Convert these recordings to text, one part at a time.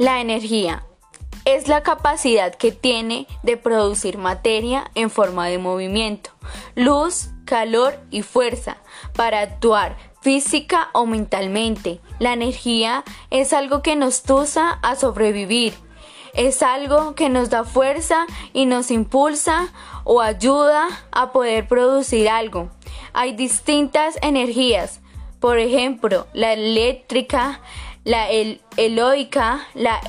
La energía es la capacidad que tiene de producir materia en forma de movimiento, luz, calor y fuerza para actuar física o mentalmente. La energía es algo que nos tusa a sobrevivir. Es algo que nos da fuerza y nos impulsa o ayuda a poder producir algo. Hay distintas energías, por ejemplo, la eléctrica, la eloica, la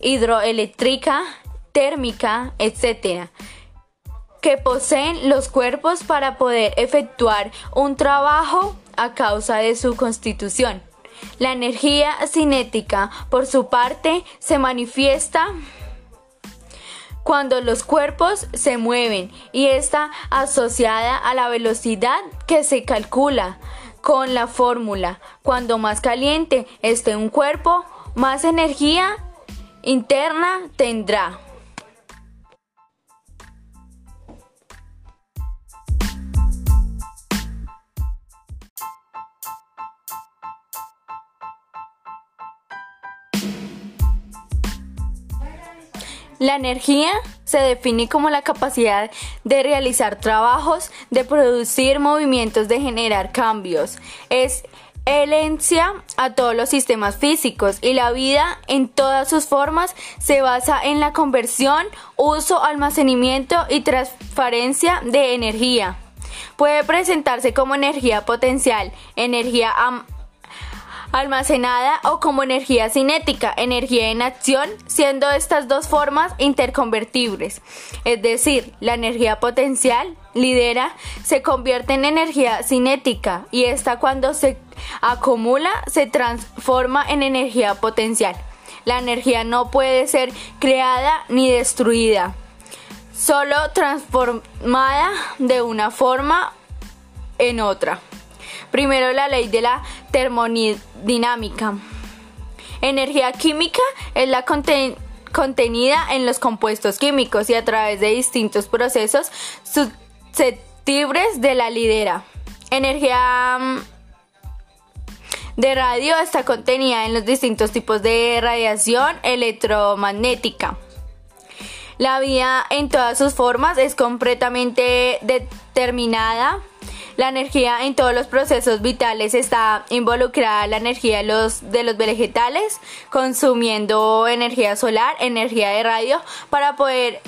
hidroeléctrica, térmica, etc., que poseen los cuerpos para poder efectuar un trabajo a causa de su constitución. La energía cinética, por su parte, se manifiesta cuando los cuerpos se mueven y está asociada a la velocidad que se calcula con la fórmula. Cuando más caliente esté un cuerpo, más energía interna tendrá. La energía se define como la capacidad de realizar trabajos, de producir movimientos, de generar cambios. Es herencia a todos los sistemas físicos y la vida en todas sus formas se basa en la conversión, uso, almacenamiento y transferencia de energía. Puede presentarse como energía potencial, energía almacenada o como energía cinética, energía en acción, siendo estas dos formas interconvertibles. Es decir, la energía potencial lidera se convierte en energía cinética y esta cuando se acumula se transforma en energía potencial. La energía no puede ser creada ni destruida, solo transformada de una forma en otra. Primero la ley de la termodinámica. Energía química es la contenida en los compuestos químicos y a través de distintos procesos susceptibles de la lidera. Energía mm, de radio está contenida en los distintos tipos de radiación electromagnética. La vida en todas sus formas es completamente determinada la energía en todos los procesos vitales está involucrada la energía de los, de los vegetales, consumiendo energía solar, energía de radio, para poder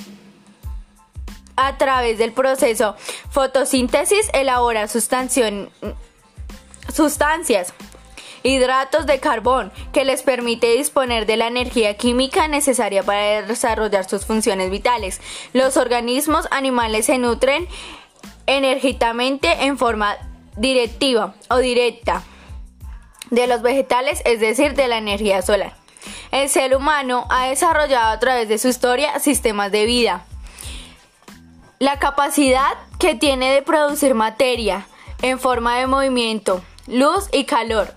a través del proceso fotosíntesis elaborar sustancias, hidratos de carbón que les permite disponer de la energía química necesaria para desarrollar sus funciones vitales. Los organismos animales se nutren enérgicamente en forma directiva o directa de los vegetales, es decir, de la energía solar. El ser humano ha desarrollado a través de su historia sistemas de vida. La capacidad que tiene de producir materia en forma de movimiento, luz y calor.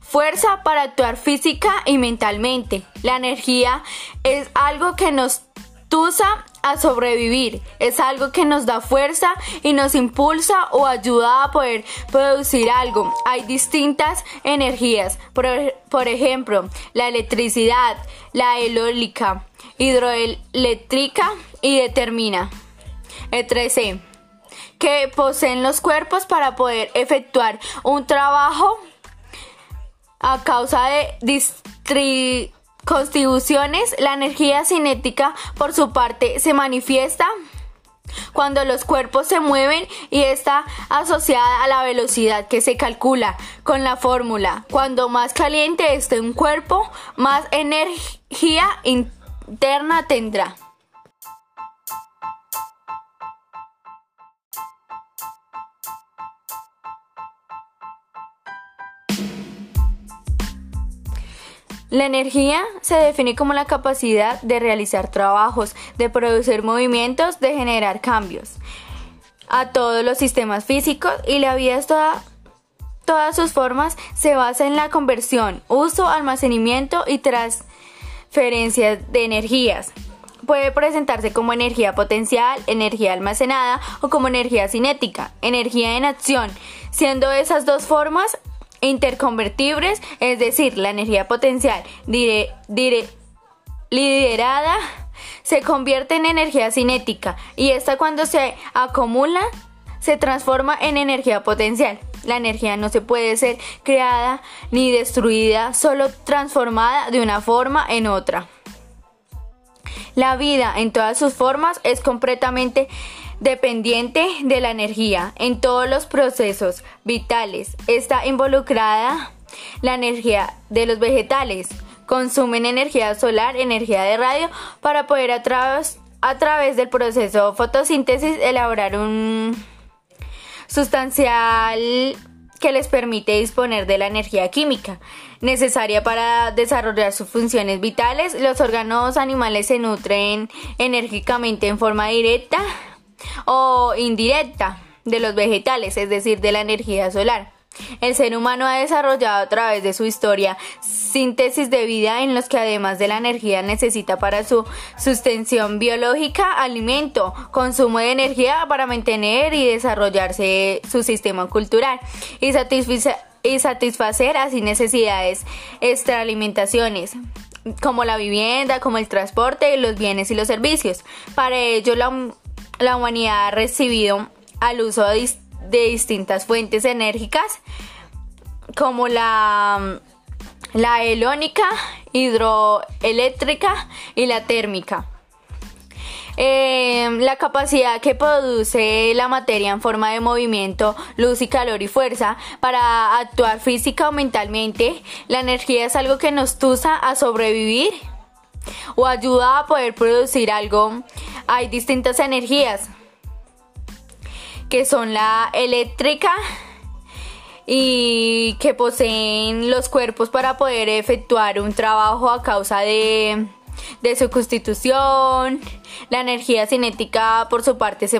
Fuerza para actuar física y mentalmente. La energía es algo que nos tusa a sobrevivir. Es algo que nos da fuerza y nos impulsa o ayuda a poder producir algo. Hay distintas energías, por, ejemplo, la electricidad, la eólica, hidroeléctrica y determina. El 13 que poseen los cuerpos para poder efectuar un trabajo a causa de distribución constituciones, la energía cinética, por su parte, se manifiesta cuando los cuerpos se mueven y está asociada a la velocidad que se calcula con la fórmula. Cuando más caliente esté un cuerpo, más energía interna tendrá. La energía se define como la capacidad de realizar trabajos, de producir movimientos, de generar cambios a todos los sistemas físicos y la vida es toda, todas sus formas se basa en la conversión, uso, almacenamiento y transferencia de energías. Puede presentarse como energía potencial, energía almacenada o como energía cinética, energía en acción, siendo esas dos formas interconvertibles, es decir, la energía potencial liderada se convierte en energía cinética y esta cuando se acumula se transforma en energía potencial. La energía no se puede ser creada ni destruida, solo transformada de una forma en otra. La vida en todas sus formas es completamente dependiente de la energía. En todos los procesos vitales está involucrada la energía de los vegetales. Consumen energía solar, energía de radio, para poder a través, a través del proceso fotosíntesis elaborar un sustancial que les permite disponer de la energía química necesaria para desarrollar sus funciones vitales. Los órganos animales se nutren enérgicamente en forma directa o indirecta de los vegetales, es decir, de la energía solar. El ser humano ha desarrollado a través de su historia síntesis de vida en los que además de la energía necesita para su sustención biológica, alimento, consumo de energía para mantener y desarrollarse su sistema cultural y satisfacer, así necesidades extraalimentaciones como la vivienda, como el transporte, los bienes y los servicios. Para ello la, la humanidad ha recibido al uso de distintas fuentes enérgicas como la, la helónica, hidroeléctrica y la térmica. Em, la capacidad que produce la materia en forma de movimiento, luz y calor y fuerza para actuar física o mentalmente. La energía es algo que nos tusa a sobrevivir o ayuda a poder producir algo. Hay distintas energías que son la eléctrica y que poseen los cuerpos para poder efectuar un trabajo a causa de, su constitución. La energía cinética por su parte se,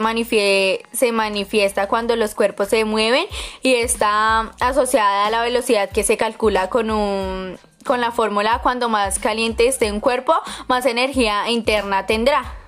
se manifiesta cuando los cuerpos se mueven y está asociada a la velocidad que se calcula con un con la fórmula cuando más caliente esté un cuerpo, más energía interna tendrá.